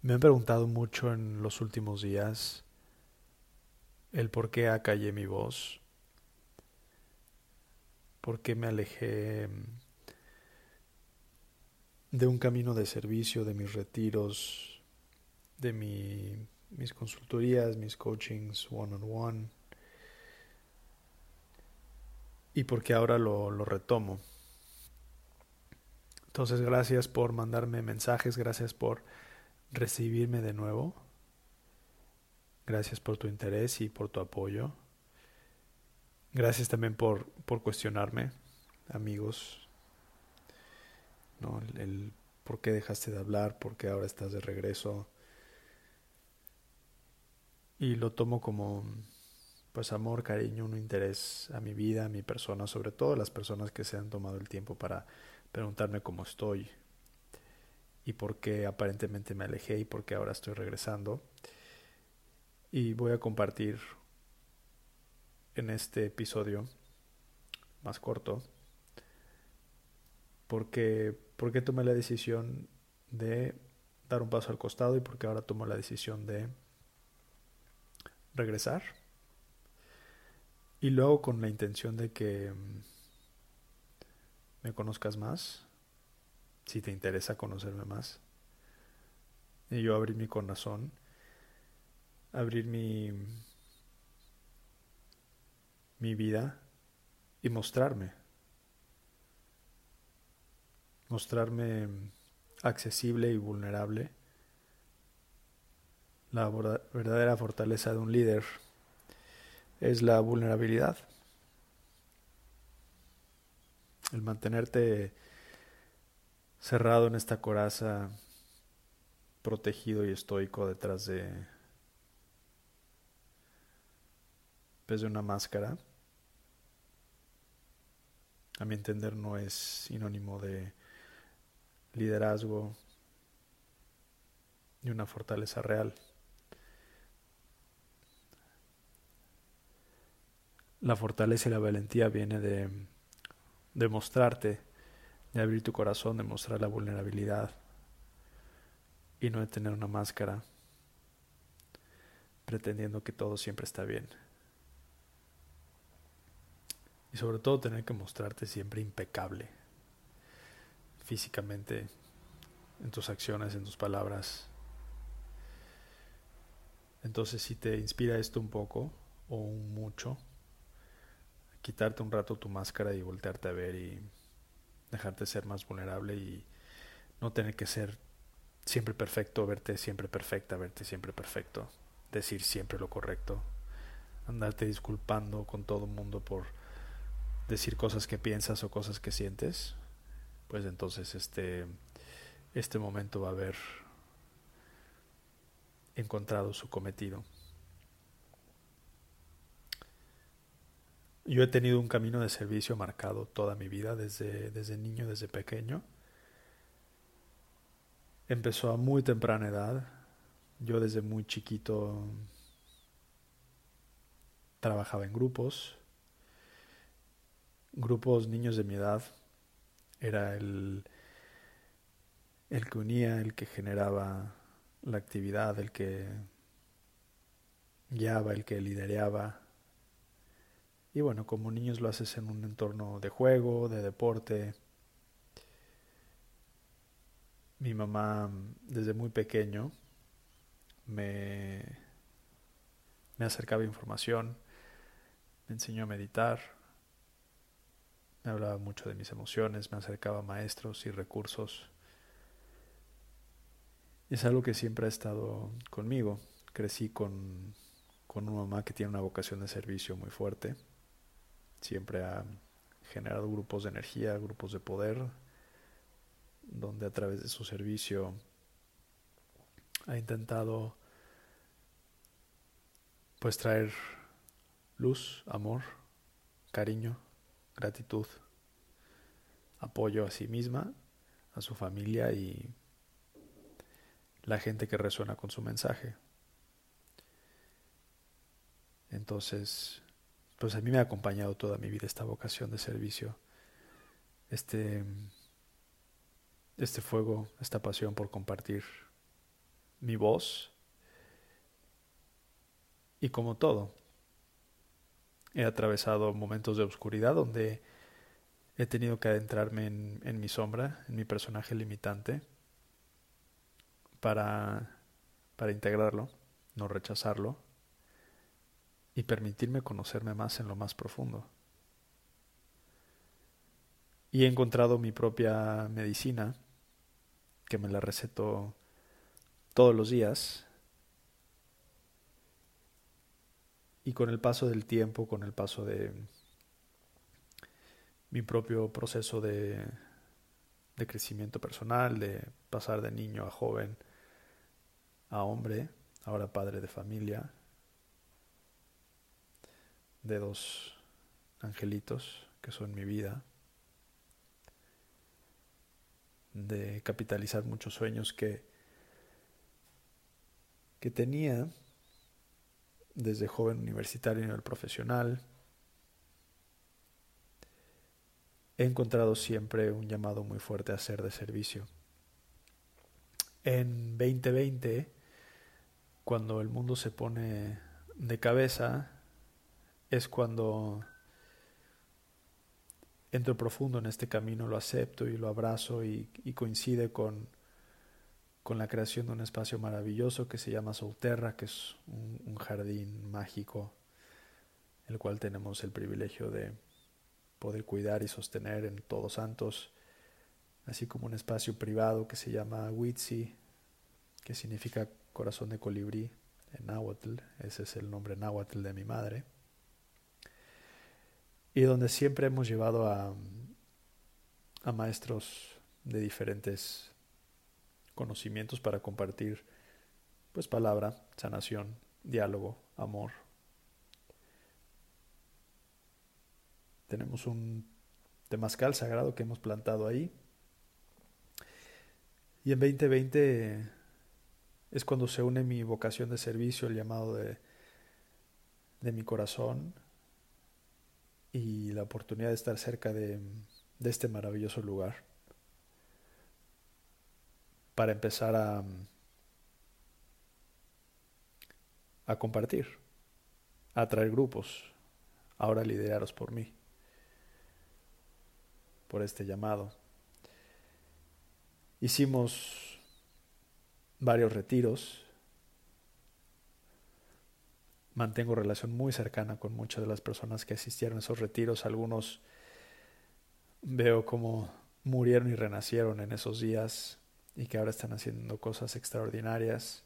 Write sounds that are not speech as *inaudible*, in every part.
Me han preguntado mucho en los últimos días el por qué acallé mi voz, por qué me alejé de un camino de servicio, de mis retiros, de mi, mis consultorías, mis coachings one on one, y porque ahora lo, lo retomo. Entonces, gracias por mandarme mensajes, gracias por recibirme de nuevo. Gracias por tu interés y por tu apoyo. Gracias también por, por cuestionarme, amigos. ¿no? El, por qué dejaste de hablar, por qué ahora estás de regreso. Y lo tomo como pues amor, cariño, un interés a mi vida, a mi persona, sobre todo las personas que se han tomado el tiempo para preguntarme cómo estoy y por qué aparentemente me alejé y por qué ahora estoy regresando. Y voy a compartir en este episodio más corto porque, porque tomé la decisión de dar un paso al costado y porque ahora tomo la decisión de regresar y luego con la intención de que mm, me conozcas más, si te interesa conocerme más. Y yo abrir mi corazón, abrir mi, mi vida y mostrarme. Mostrarme accesible y vulnerable. La verdadera fortaleza de un líder es la vulnerabilidad. El mantenerte cerrado en esta coraza, protegido y estoico detrás de, pues, de una máscara, a mi entender no es sinónimo de liderazgo ni una fortaleza real. La fortaleza y la valentía viene de, de mostrarte, de abrir tu corazón, de mostrar la vulnerabilidad y no de tener una máscara pretendiendo que todo siempre está bien. Y sobre todo tener que mostrarte siempre impecable, físicamente, en tus acciones, en tus palabras. Entonces si te inspira esto un poco o un mucho, quitarte un rato tu máscara y voltearte a ver y dejarte ser más vulnerable y no tener que ser siempre perfecto, verte siempre perfecta, verte siempre perfecto, decir siempre lo correcto, andarte disculpando con todo el mundo por decir cosas que piensas o cosas que sientes, pues entonces este este momento va a haber encontrado su cometido. Yo he tenido un camino de servicio marcado toda mi vida, desde, desde niño, desde pequeño. Empezó a muy temprana edad. Yo desde muy chiquito trabajaba en grupos, grupos niños de mi edad. Era el, el que unía, el que generaba la actividad, el que guiaba, el que lideraba y bueno, como niños lo haces en un entorno de juego, de deporte. Mi mamá desde muy pequeño me, me acercaba información, me enseñó a meditar, me hablaba mucho de mis emociones, me acercaba a maestros y recursos. Es algo que siempre ha estado conmigo. Crecí con, con una mamá que tiene una vocación de servicio muy fuerte Siempre ha generado grupos de energía, grupos de poder, donde a través de su servicio ha intentado pues traer luz, amor, cariño, gratitud, apoyo a sí misma, a su familia y la gente que resuena con su mensaje. Entonces, pues a mí me ha acompañado toda mi vida esta vocación de servicio, este, este fuego, esta pasión por compartir mi voz. Y como todo, he atravesado momentos de oscuridad donde he tenido que adentrarme en, mi sombra, en mi personaje limitante, para, para integrarlo, no rechazarlo y permitirme conocerme más en lo más profundo. Y he encontrado mi propia medicina, que me la receto todos los días. Y con el paso del tiempo, con el paso de mi propio proceso de, de crecimiento personal, de pasar de niño a joven, a hombre, ahora padre de familia, de dos angelitos que son mi vida, de capitalizar muchos sueños que, que tenía desde joven universitario en el profesional. He encontrado siempre un llamado muy fuerte a ser de servicio. En 2020, cuando el mundo se pone de cabeza, es cuando entro profundo en este camino, lo acepto y lo abrazo y, coincide con, con, la creación de un espacio maravilloso que se llama Solterra, que es un, un jardín mágico, el cual tenemos el privilegio de poder cuidar y sostener en Todos Santos, así como un espacio privado que se llama Witsi, que significa corazón de colibrí en náhuatl, ese es el nombre náhuatl de mi madre y donde siempre hemos llevado a, maestros de diferentes conocimientos para compartir pues palabra, sanación, diálogo, amor. Tenemos un temazcal sagrado que hemos plantado ahí. Y en 2020 es cuando se une mi vocación de servicio, el llamado de, de mi corazón, y la oportunidad de estar cerca de, este maravilloso lugar para empezar a, a compartir, a traer grupos, ahora liderados por mí, por este llamado. Hicimos varios retiros mantengo relación muy cercana con muchas de las personas que asistieron a esos retiros. Algunos veo como murieron y renacieron en esos días y que ahora están haciendo cosas extraordinarias.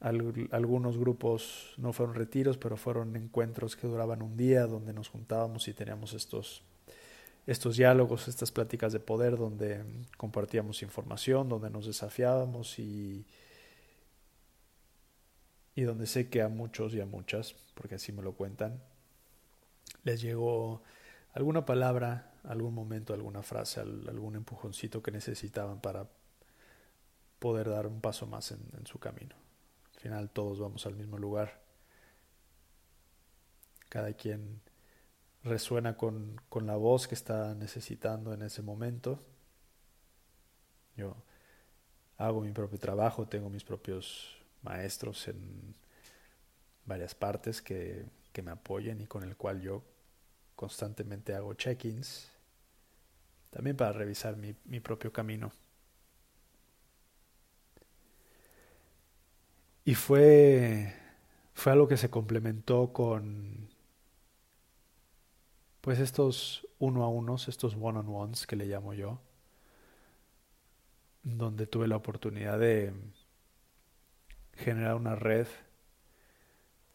algunos grupos no fueron retiros, pero fueron encuentros que duraban un día, donde nos juntábamos y teníamos estos, estos diálogos, estas pláticas de poder, donde compartíamos información, donde nos desafiábamos y, y donde sé que a muchos y a muchas, porque así me lo cuentan, les llegó alguna palabra, algún momento, alguna frase, algún empujoncito que necesitaban para poder dar un paso más en, su camino. Al final todos vamos al mismo lugar. Cada quien resuena con, con la voz que está necesitando en ese momento. Yo hago mi propio trabajo, tengo mis propios maestros en varias partes que, que me apoyen y con el cual yo constantemente hago check-ins, también para revisar mi, mi propio camino. Y fue, fue algo que se complementó con pues estos uno a unos, estos one on ones que le llamo yo, donde tuve la oportunidad de generar una red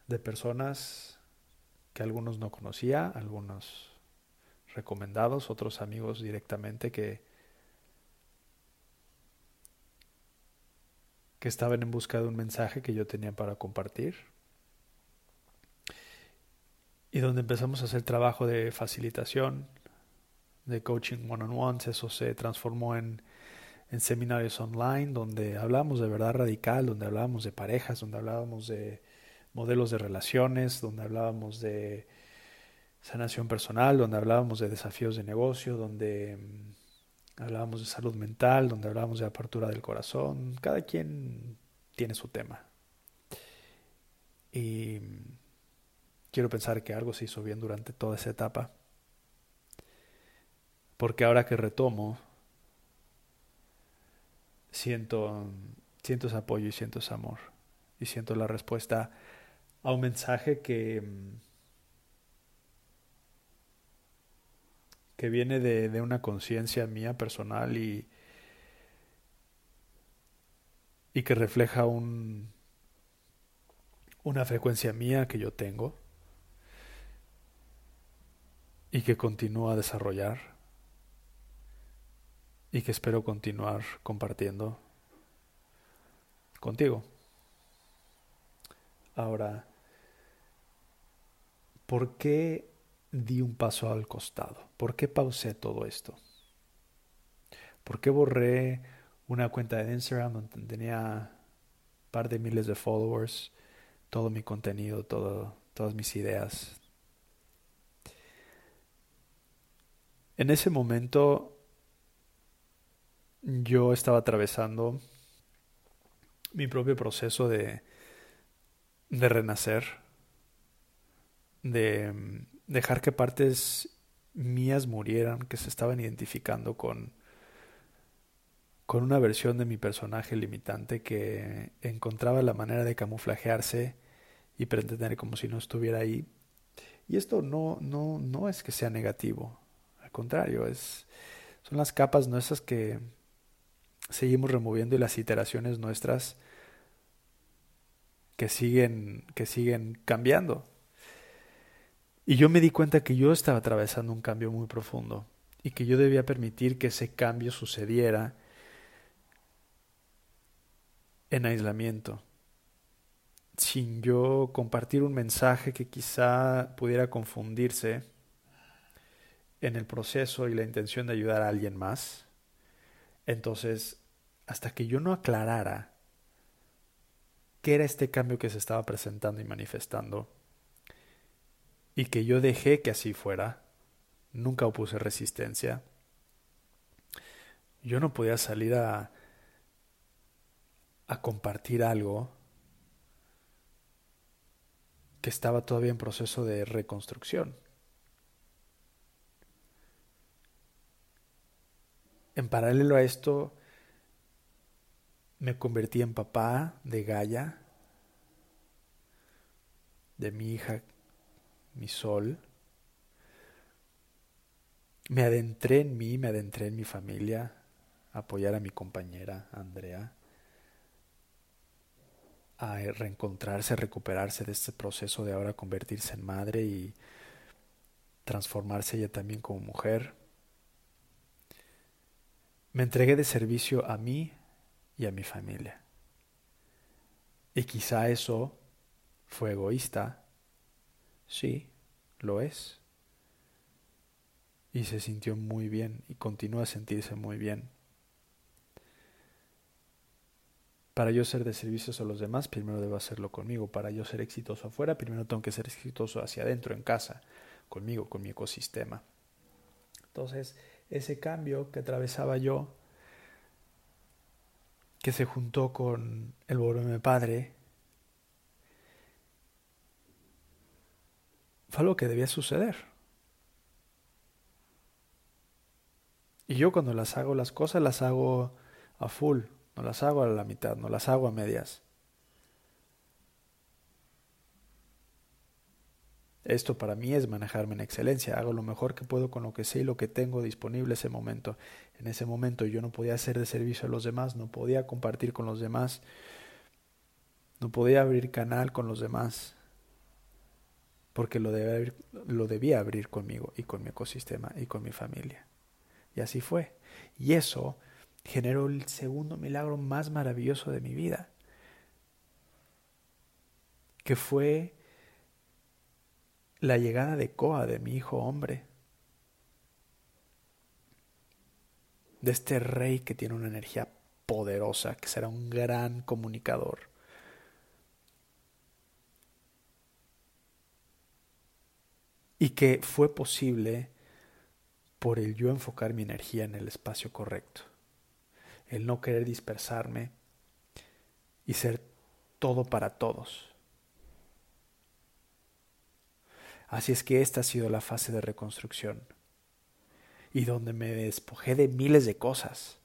de personas que algunos no conocía, algunos recomendados, otros amigos directamente que, que estaban en busca de un mensaje que yo tenía para compartir. Y donde empezamos a hacer trabajo de facilitación, de coaching one-on-ones, eso se transformó en en seminarios online donde hablábamos de verdad radical, donde hablábamos de parejas, donde hablábamos de modelos de relaciones, donde hablábamos de sanación personal, donde hablábamos de desafíos de negocio, donde mm, hablábamos de salud mental, donde hablábamos de apertura del corazón. Cada quien tiene su tema. Y quiero pensar que algo se hizo bien durante toda esa etapa. Porque ahora que retomo, siento, siento ese apoyo y siento ese amor. Y siento la respuesta a un mensaje que, que viene de, de una conciencia mía personal y, y que refleja un, una frecuencia mía que yo tengo y que continúa a desarrollar y que espero continuar compartiendo contigo. Ahora, ¿por qué di un paso al costado? ¿Por qué pausé todo esto? ¿Por qué borré una cuenta de Instagram donde tenía un par de miles de followers? todo mi contenido, todas mis ideas. En ese momento yo estaba atravesando mi propio proceso de, de renacer, de mm, dejar que partes mías murieran, que se estaban identificando con, con una versión de mi personaje limitante que encontraba la manera de camuflajearse y pretender como si no estuviera ahí. Y esto no, no, no es que sea negativo, al contrario, es, son las capas nuestras que seguimos removiendo y las iteraciones nuestras que siguen, que siguen cambiando. Y yo me di cuenta que yo estaba atravesando un cambio muy profundo y que yo debía permitir que ese cambio sucediera en aislamiento sin yo compartir un mensaje que quizá pudiera confundirse en el proceso y la intención de ayudar a alguien más. Entonces, hasta que yo no aclarara qué era este cambio que se estaba presentando y manifestando, y que yo dejé que así fuera, nunca opuse resistencia, yo no podía salir a, a compartir algo que estaba todavía en proceso de reconstrucción. En paralelo a esto, me convertí en papá de Gaia, de mi hija, mi sol. Me adentré en mí, me adentré en mi familia, apoyar a mi compañera Andrea a reencontrarse, a recuperarse de este proceso de ahora convertirse en madre y transformarse ella también como mujer. Me entregué de servicio a mí y a mi familia. Y quizá eso fue egoísta. Sí, lo es. Y se sintió muy bien y continúa a sentirse muy bien. Para yo ser de servicios a los demás, primero debo hacerlo conmigo. Para yo ser exitoso afuera, primero tengo que ser exitoso hacia adentro, en casa, conmigo, con mi ecosistema. Entonces, ese cambio que atravesaba yo, que se juntó con el volverme padre, fue algo que debía suceder. Y yo cuando las hago las cosas, las hago a full, no las hago a la mitad, no las hago a medias. Esto para mí es manejarme en excelencia. Hago lo mejor que puedo con lo que sé y lo que tengo disponible ese momento. En ese momento yo no podía hacer de servicio a los demás, no podía compartir con los demás, no podía abrir canal con los demás, porque lo debía abrir, lo debía abrir conmigo y con mi ecosistema y con mi familia. Y así fue. Y eso generó el segundo milagro más maravilloso de mi vida, que fue la llegada de Koa, de mi hijo hombre, de este rey que tiene una energía poderosa, que será un gran comunicador. Y que fue posible por el yo enfocar mi energía en el espacio correcto, el no querer dispersarme y ser todo para todos. Así es que esta ha sido la fase de reconstrucción y donde me despojé de miles de cosas,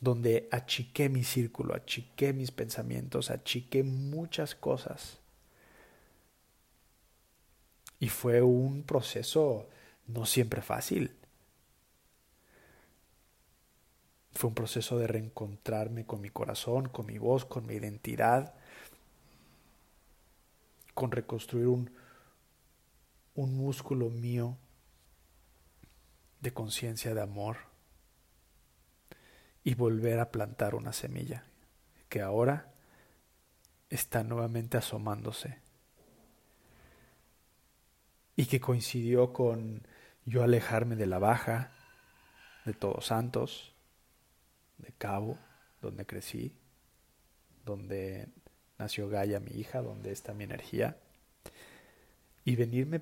donde achiqué mi círculo, achiqué mis pensamientos, achiqué muchas cosas. Y fue un proceso no siempre fácil. Fue un proceso de reencontrarme con mi corazón, con mi voz, con mi identidad, con reconstruir un, un músculo mío de conciencia, de amor, y volver a plantar una semilla que ahora está nuevamente asomándose. Y que coincidió con yo alejarme de la baja, de Todos Santos, de Cabo, donde crecí, donde nació Gaia, mi hija, donde está mi energía, y venirme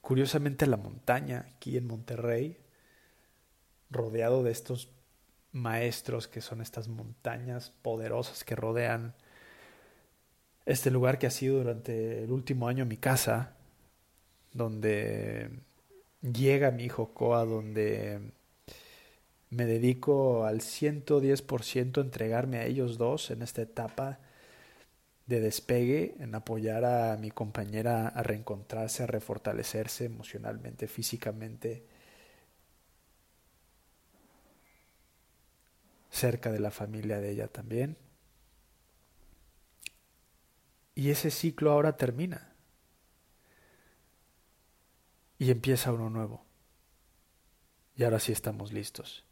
curiosamente a la montaña, aquí en Monterrey, rodeado de estos maestros que son estas montañas poderosas que rodean este lugar que ha sido durante el último año mi casa, donde llega mi hijo Koa, donde me dedico al 110% a entregarme a ellos dos en esta etapa de despegue, en apoyar a mi compañera a reencontrarse, a refortalecerse emocionalmente, físicamente, cerca de la familia de ella también. Y ese ciclo ahora termina. Y empieza uno nuevo. Y ahora sí estamos listos.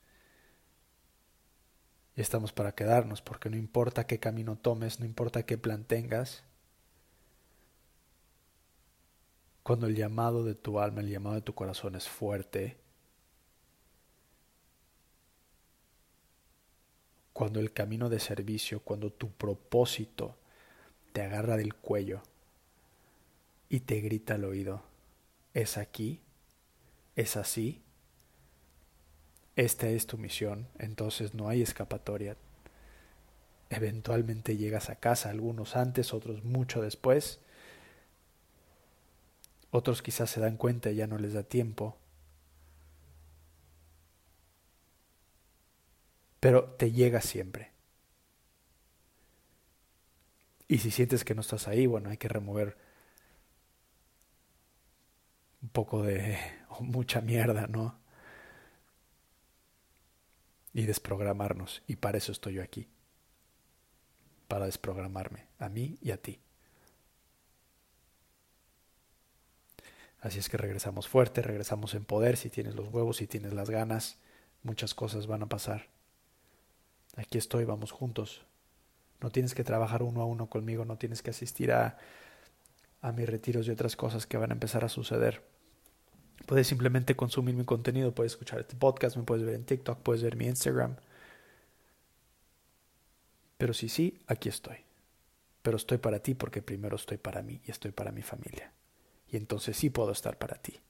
Y estamos para quedarnos, porque no importa qué camino tomes, no importa qué plan tengas, cuando el llamado de tu alma, el llamado de tu corazón es fuerte, cuando el camino de servicio, cuando tu propósito te agarra del cuello y te grita al oído, es aquí, es así, esta es tu misión, entonces no hay escapatoria. Eventualmente llegas a casa, algunos antes, otros mucho después, otros quizás se dan cuenta y ya no les da tiempo, pero te llega siempre. Y si sientes que no estás ahí, bueno, hay que remover un poco de *laughs* o mucha mierda, ¿no? Y desprogramarnos. Y para eso estoy yo aquí. Para desprogramarme, a mí y a ti. Así es que regresamos fuerte, regresamos en poder, si tienes los huevos, si tienes las ganas, muchas cosas van a pasar aquí estoy, vamos juntos. No tienes que trabajar uno a uno conmigo, no tienes que asistir a, a mis retiros y otras cosas que van a empezar a suceder. Puedes simplemente consumir mi contenido, puedes escuchar este podcast, me puedes ver en TikTok, puedes ver mi Instagram. Pero si sí, aquí estoy. Pero estoy para ti porque primero estoy para mí y estoy para mi familia. Y entonces sí puedo estar para ti.